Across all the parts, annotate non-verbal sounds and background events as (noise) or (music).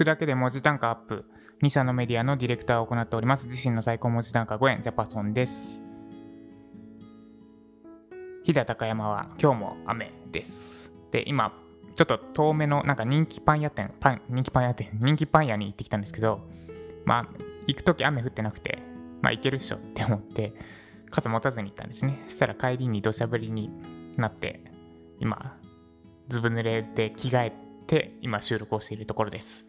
くだけで文字単価アップ。2社のメディアのディレクターを行っております。自身の最高文字単価5円、ジャパソンです。飛騨高山は今日も雨です。で、今、ちょっと遠めのなんか人気パン屋店、パン、人気パン屋店、人気パン屋に行ってきたんですけど、まあ、行くとき雨降ってなくて、まあ行けるっしょって思って、傘持たずに行ったんですね。そしたら帰りに土砂降りになって、今、ずぶ濡れで着替えて、今収録をしているところです。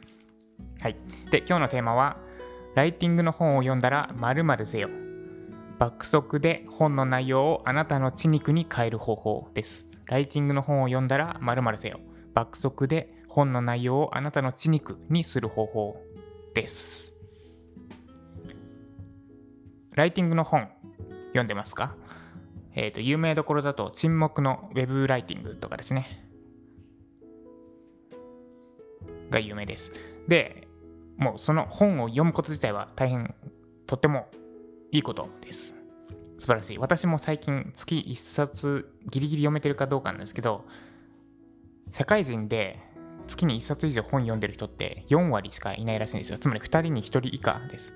はい。で、今日のテーマは、ライティングの本を読んだら〇〇せよ。爆速で本の内容をあなたの血肉に変える方法です。ライティングの本を読んだら〇〇せよ。爆速で本の内容をあなたの血肉にする方法です。ライティングの本読んでますか？えっ、と、有名どころだと沈黙のウェブライティングとかですね。が有名です。で、もうその本を読むこと自体は大変とってもいいことです。素晴らしい。私も最近月1冊ギリギリ読めてるかどうかなんですけど、社会人で月に1冊以上本読んでる人って4割しかいないらしいんですよ。つまり2人に1人以下です。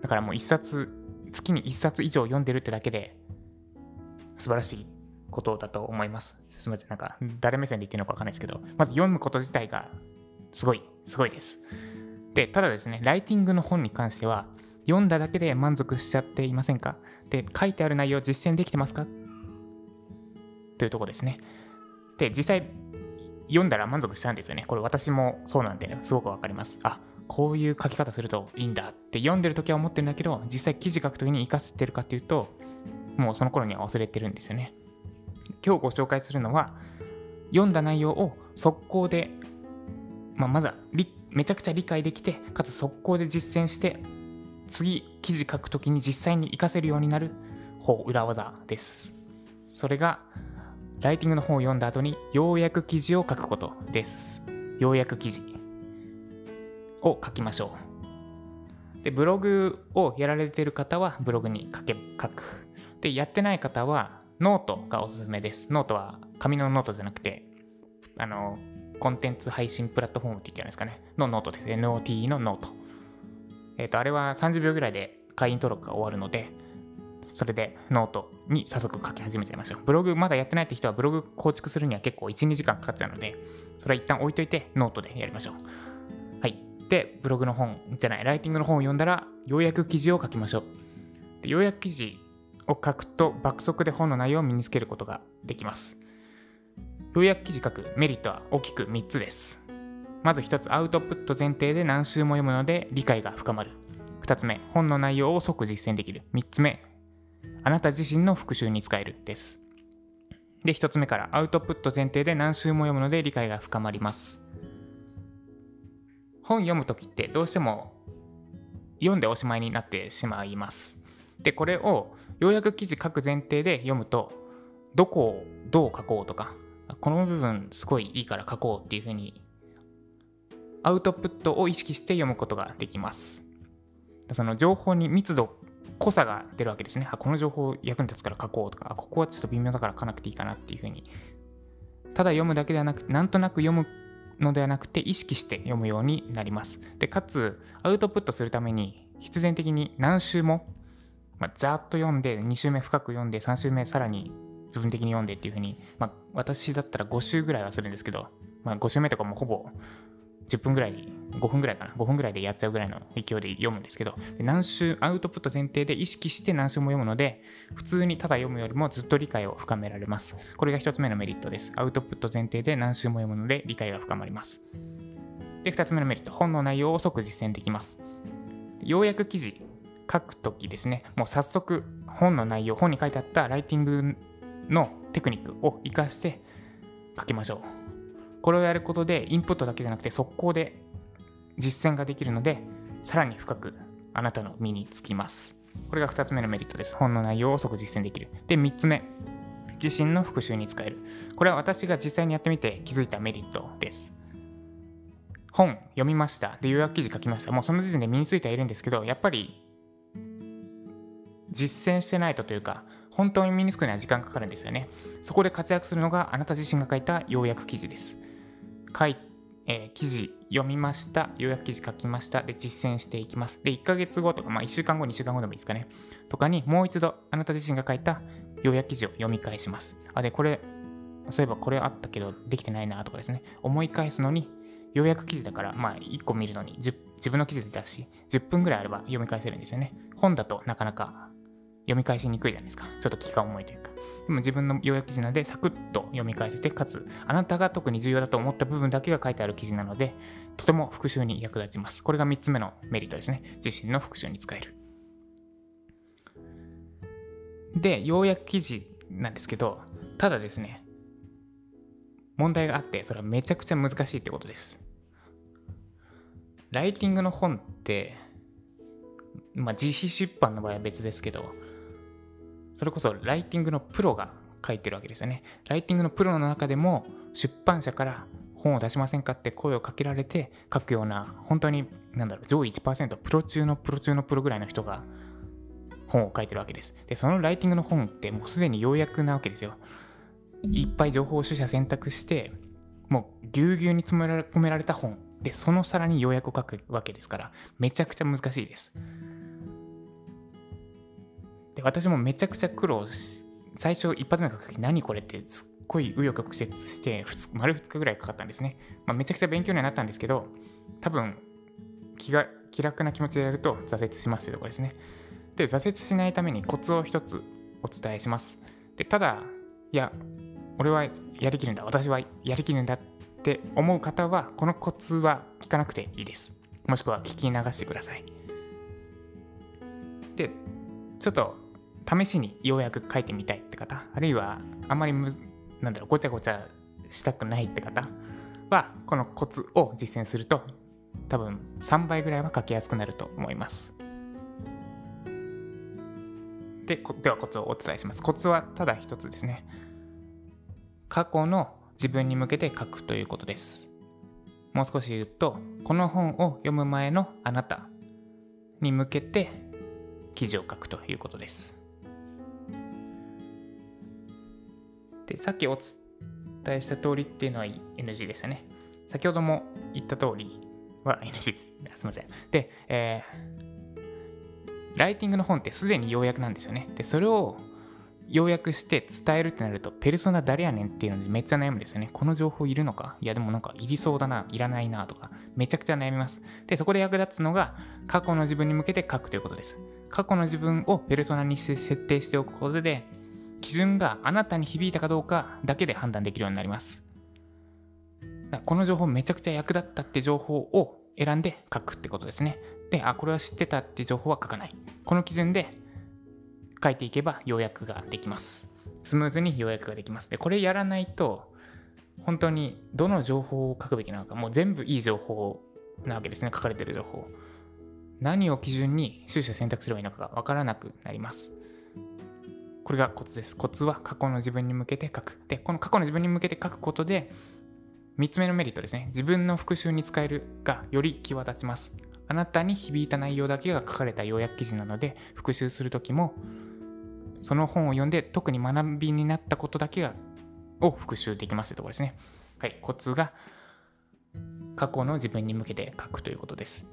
だからもう1冊、月に1冊以上読んでるってだけで素晴らしいことだと思います。すみません。なんか誰目線で言ってるのかわかんないですけど、まず読むこと自体がすごい、すごいです。で、ただですね、ライティングの本に関しては、読んだだけで満足しちゃっていませんか？で、書いてある内容実践できてますか？というとこですね。で、実際、読んだら満足したんですよね。これ私もそうなんで、すごくわかります。あ、こういう書き方するといいんだって読んでる時は思ってるんだけど、実際記事書く時に活かせてるかっていうと、もうその頃には忘れてるんですよね。今日ご紹介するのは、読んだ内容を速攻で、まあ、まずはめちゃくちゃ理解できて、かつ速攻で実践して、次記事書くときに実際に活かせるようになる方裏技です。それが、ライティングの本を読んだ後に、要約記事を書くことです。要約記事を書きましょう。で、ブログをやられてる方は、ブログに書け書く。で、やってない方は、ノートがおすすめです。ノートは紙のノートじゃなくて、あの、コンテンツ配信プラットフォームって言ってるんですかね。のノートです。 note のノート。えっ、と、あれは30秒ぐらいで会員登録が終わるので、それでノートに早速書き始めちゃいましょう。ブログまだやってないって人はブログ構築するには結構1、2時間かかっちゃうので、それは一旦置いといてノートでやりましょう。はい。で、ブログの本じゃない、ライティングの本を読んだら、要約記事を書きましょう。で要約記事を書くと爆速で本の内容を身につけることができます。要約記事書くメリットは大きく3つです。まず1つ、アウトプット前提で何周も読むので理解が深まる。2つ目、本の内容を即実践できる。3つ目、あなた自身の復習に使えるです。で、1つ目から、アウトプット前提で何周も読むので理解が深まります。本読むときってどうしても読んでおしまいになってしまいます。で、これを要約記事書く前提で読むと、どこをどう書こうとか、この部分すごいいいから書こうっていうふうに、アウトプットを意識して読むことができます。その情報に密度、濃さが出るわけですね。あ、この情報役に立つから書こうとか、ここはちょっと微妙だから書かなくていいかなっていうふうに。ただ読むだけではなくて、なんとなく読むのではなくて意識して読むようになります。で、かつ、アウトプットするために必然的に何周もまあ、ざーっと読んで、2週目深く読んで、3週目さらに部分的に読んでっていう風に、まあ、私だったら5週ぐらいはするんですけど、まあ、5週目とかもほぼ10分ぐらい、5分ぐらいかな、5分ぐらいでやっちゃうぐらいの勢いで読むんですけど、何週、アウトプット前提で意識して何週も読むので、普通にただ読むよりもずっと理解を深められます。これが1つ目のメリットです。アウトプット前提で何週も読むので理解が深まります。で、2つ目のメリット、本の内容を即実践できます。要約記事書くときですね、もう早速本の内容、本に書いてあったライティングのテクニックを活かして書きましょう。これをやることでインプットだけじゃなくて速攻で実践ができるので、さらに深くあなたの身につきます。これが2つ目のメリットです。本の内容を即実践できる。で、3つ目、自身の復習に使える。これは私が実際にやってみて気づいたメリットです。本読みました。で、予約記事書きました。もうその時点で身についてはいるんですけど、やっぱり実践してないとというか、本当に身につくには時間かかるんですよね。そこで活躍するのがあなた自身が書いた要約記事です。書いえー、記事読みました。要約記事書きました。で、実践していきます。で、1ヶ月後とか、まあ1週間後、2週間後でもいいですかね。とかに、もう一度あなた自身が書いた要約記事を読み返します。あ、で、これ、そういえばこれあったけどできてないなとかですね。思い返すのに、要約記事だから、まあ1個見るのに自分の記事だし、10分ぐらいあれば読み返せるんですよね。本だとなかなか読み返しにくいじゃないですか。ちょっと気が重いというか。でも自分の要約記事なのでサクッと読み返せて、かつあなたが特に重要だと思った部分だけが書いてある記事なので、とても復習に役立ちます。これが3つ目のメリットですね。自身の復習に使える。で、要約記事なんですけど、ただですね、問題があって、それはめちゃくちゃ難しいってことです。ライティングの本って、まあ、自費出版の場合は別ですけど、それこそライティングのプロが書いてるわけですよね。ライティングのプロの中でも出版社から本を出しませんかって声をかけられて書くような本当になんだろう上位1%プロ中のプロ中のプロぐらいの人が本を書いてるわけです。で、そのライティングの本ってもうすでに要約なわけですよ。いっぱい情報を取捨選択してもうぎゅうぎゅうに詰め込められた本でそのさらに要約を書くわけですからめちゃくちゃ難しいです。で私もめちゃくちゃ苦労し最初一発目書く時何これってすっごい紆余曲折して丸2日ぐらいかかったんですね、まあ、めちゃくちゃ勉強にはなったんですけど多分気が気楽な気持ちでやると挫折しますってところですね。で挫折しないためにコツを一つお伝えします。でただいや俺はやりきるんだ。私はやりきるんだって思う方はこのコツは聞かなくていいです。もしくは聞き流してください。でちょっと試しにようやく書いてみたいって方、あるいはあまりむず、なんだろう、ごちゃごちゃしたくないって方は、このコツを実践すると、多分3倍ぐらいは書きやすくなると思います。で、ではコツをお伝えします。コツはただ一つですね。過去の自分に向けて書くということです。もう少し言うと、この本を読む前のあなたに向けて記事を書くということです。で、さっきお伝えした通りっていうのは NG でしたね。先ほども言った通りは (laughs) NG です。すみません。で、えー、ライティングの本ってすでに要約なんですよね。で、それを要約して伝えるってなると、ペルソナ誰やねんっていうのでめっちゃ悩むんですよね。この情報いるのか？いやでもなんかいりそうだな、いらないなとか、めちゃくちゃ悩みます。で、そこで役立つのが、過去の自分に向けて書くということです。過去の自分をペルソナにして設定しておくことで、基準があなたに響いたかどうかだけで判断できるようになります。この情報めちゃくちゃ役立ったって情報を選んで書くってことですね。で、あ、これは知ってたって情報は書かない。この基準で書いていけば要約ができます。スムーズに要約ができます。で、これやらないと、本当にどの情報を書くべきなのか、もう全部いい情報なわけですね、書かれてる情報。何を基準に収支を選択すればいいのかがわからなくなります。これがコツです。コツは過去の自分に向けて書く。で、この過去の自分に向けて書くことで、3つ目のメリットですね。自分の復習に使えるがより際立ちます。あなたに響いた内容だけが書かれた要約記事なので、復習するときもその本を読んで特に学びになったことだけがを復習できますというところですね。はい、コツが過去の自分に向けて書くということです。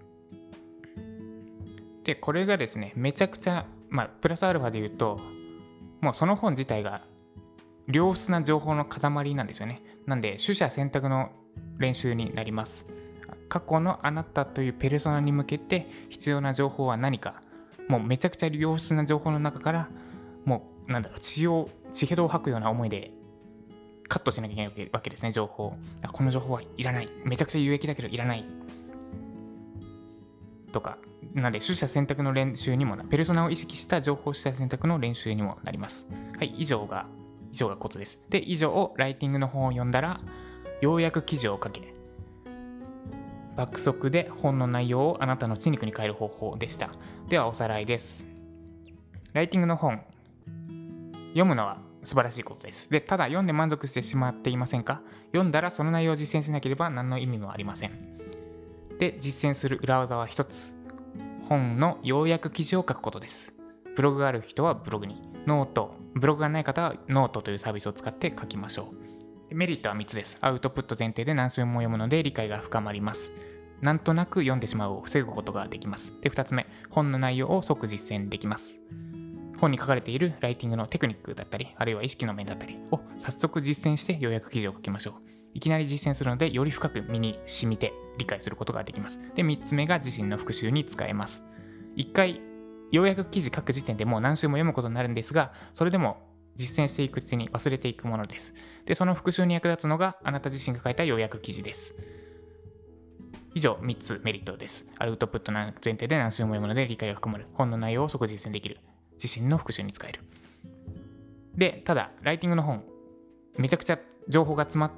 で、これがですね、めちゃくちゃ、まあ、プラスアルファで言うと、もうその本自体が良質な情報の塊なんですよね。なんで、取捨選択の練習になります。過去のあなたというペルソナに向けて必要な情報は何か、もうめちゃくちゃ良質な情報の中からもう、なんだろう、血を、血へどを吐くような思いでカットしなきゃいけないわけですね、情報。この情報はいらない。めちゃくちゃ有益だけどいらない。とか。なんで、取捨選択の練習にもな、ペルソナを意識した情報取捨選択の練習にもなります。はい、以上が、以上がコツです。で、以上を、ライティングの本を読んだら、ようやく記事を書け、爆速で本の内容をあなたの血肉に変える方法でした。ではおさらいです。ライティングの本、読むのは素晴らしいことです。で、ただ読んで満足してしまっていませんか？読んだらその内容を実践しなければ何の意味もありません。で、実践する裏技は一つ。本の要約記事を書くことです。ブログがある人はブログに、ノート、ブログがない方はノートというサービスを使って書きましょう。メリットは3つです。アウトプット前提で何周も読むので理解が深まります。なんとなく読んでしまうを防ぐことができます。で、2つ目、本の内容を即実践できます。本に書かれているライティングのテクニックだったり、あるいは意識の面だったりを早速実践して要約記事を書きましょう。いきなり実践するので、より深く身に染みて理解することができます。で、3つ目が自身の復習に使えます。1回、要約記事書く時点でもう何週も読むことになるんですが、それでも実践していくうちに忘れていくものです。で、その復習に役立つのがあなた自身が書いた要約記事です。以上3つメリットです。アウトプットの前提で何週も読むので理解が深まる。本の内容を即実践できる。自身の復習に使える。で、ただ、ライティングの本、めちゃくちゃ情報が詰まっ、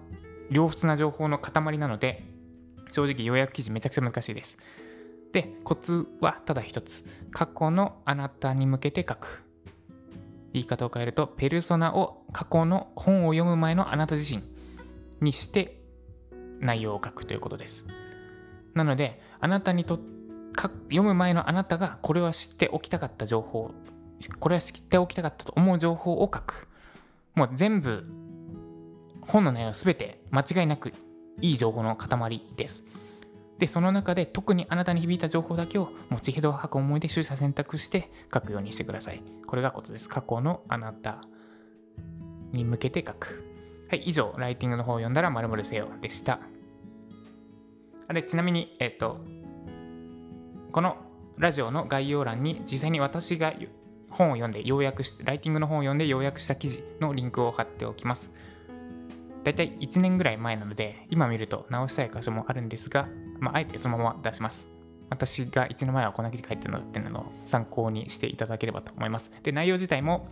良質な情報の塊なので、正直要約記事めちゃくちゃ難しいです。で、コツはただ一つ。過去のあなたに向けて書く。言い方を変えると、ペルソナを過去の本を読む前のあなた自身にして内容を書くということです。なので、あなたにと読む前のあなたがこれは知っておきたかった情報、これは知っておきたかったと思う情報を書く。もう全部、本の内容すべて間違いなくいい情報の塊です。で、その中で特にあなたに響いた情報だけを持ちヘドを吐く思いで取捨選択して書くようにしてください。これがコツです。過去のあなたに向けて書く。はい、以上、ライティングの方を読んだら〇〇せよでした。あれ、ちなみに、えっ、と、このラジオの概要欄に実際に私が本を読んで要約して、ライティングの本を読んで要約した記事のリンクを貼っておきます。だいたい1年ぐらい前なので、今見ると直したい箇所もあるんですが、まあ、あえてそのまま出します。私が1年前はこんな記事書いてるのっていうのを参考にしていただければと思います。で、内容自体も、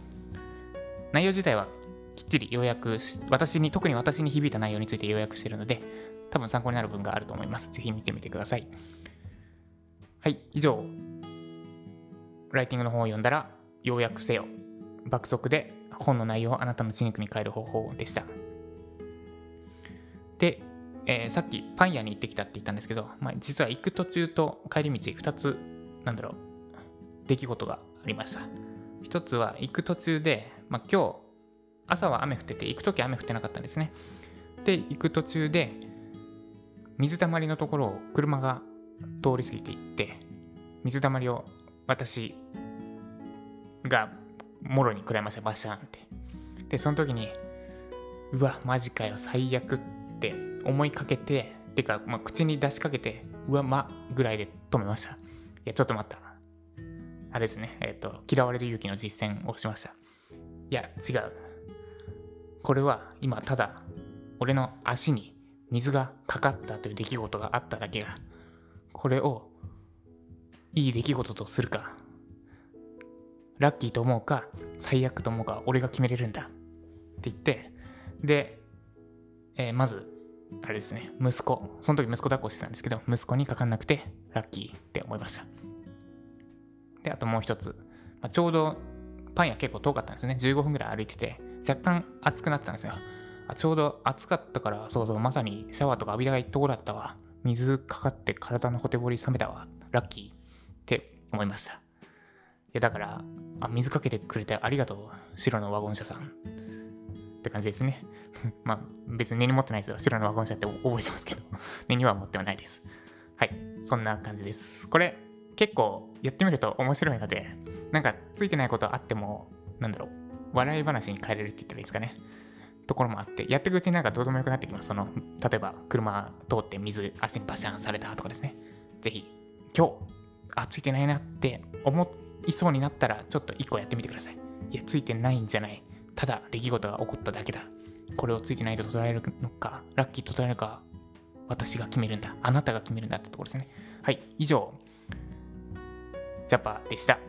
内容自体はきっちり要約し、私に、特に私に響いた内容について要約しているので、多分参考になる部分があると思います。ぜひ見てみてください。はい、以上、ライティングの本を読んだら要約せよ。爆速で本の内容をあなたの血肉に変える方法でした。で、えーさっきパン屋に行ってきたって言ったんですけど、まあ、実は行く途中と帰り道2つ、なんだろう、出来事がありました。一つは行く途中で、まあ、今日、朝は雨降ってて、行く時雨降ってなかったんですね。で、行く途中で、水たまりのところを車が通り過ぎていって、水たまりを私がもろに食らいました、バシャンって。で、その時に、うわ、マジかよ、最悪っって思いかけて、てか、まあ、口に出しかけて、うわ、ま、ぐらいで止めました。いや、ちょっと待った。あれですね、えっ、と、嫌われる勇気の実践をしました。いや、違う。これは今、ただ、俺の足に水がかかったという出来事があっただけが、これをいい出来事とするか、ラッキーと思うか、最悪と思うか、俺が決めれるんだって言って、で、えーまず、あれですね、息子、その時息子抱っこしてたんですけど、息子にかかんなくてラッキーって思いました。で、あともう一つ、まあ、ちょうどパン屋結構遠かったんですね。15分ぐらい歩いてて、若干暑くなってたんですよ。あちょうど暑かったから、そうそう、まさにシャワーとか浴びたがいいところだったわ。水かかって体のほてぼり冷めたわ。ラッキーって思いました。いや、だから、あ、水かけてくれてありがとう、白のワゴン車さん。って感じですね。(laughs) まあ、別に根に持ってないですよ。白のワゴン車って覚えてますけど、(laughs) 根には持ってはないです。はい、そんな感じです。これ、結構やってみると面白いので、なんかついてないことあっても、なんだろう、笑い話に変えれるって言ったらいいですかね。ところもあって、やっていくうちになんかどうでもよくなってきます。その、例えば車通って水、足にバシャンされたとかですね。ぜひ、今日、あ、ついてないなって思いそうになったら、ちょっと一個やってみてください。いや、ついてないんじゃない。ただ出来事が起こっただけだ。これをついてないと捉えるのか、ラッキーと捉えるか、私が決めるんだ。あなたが決めるんだってところですね。はい、以上、ジャパでした。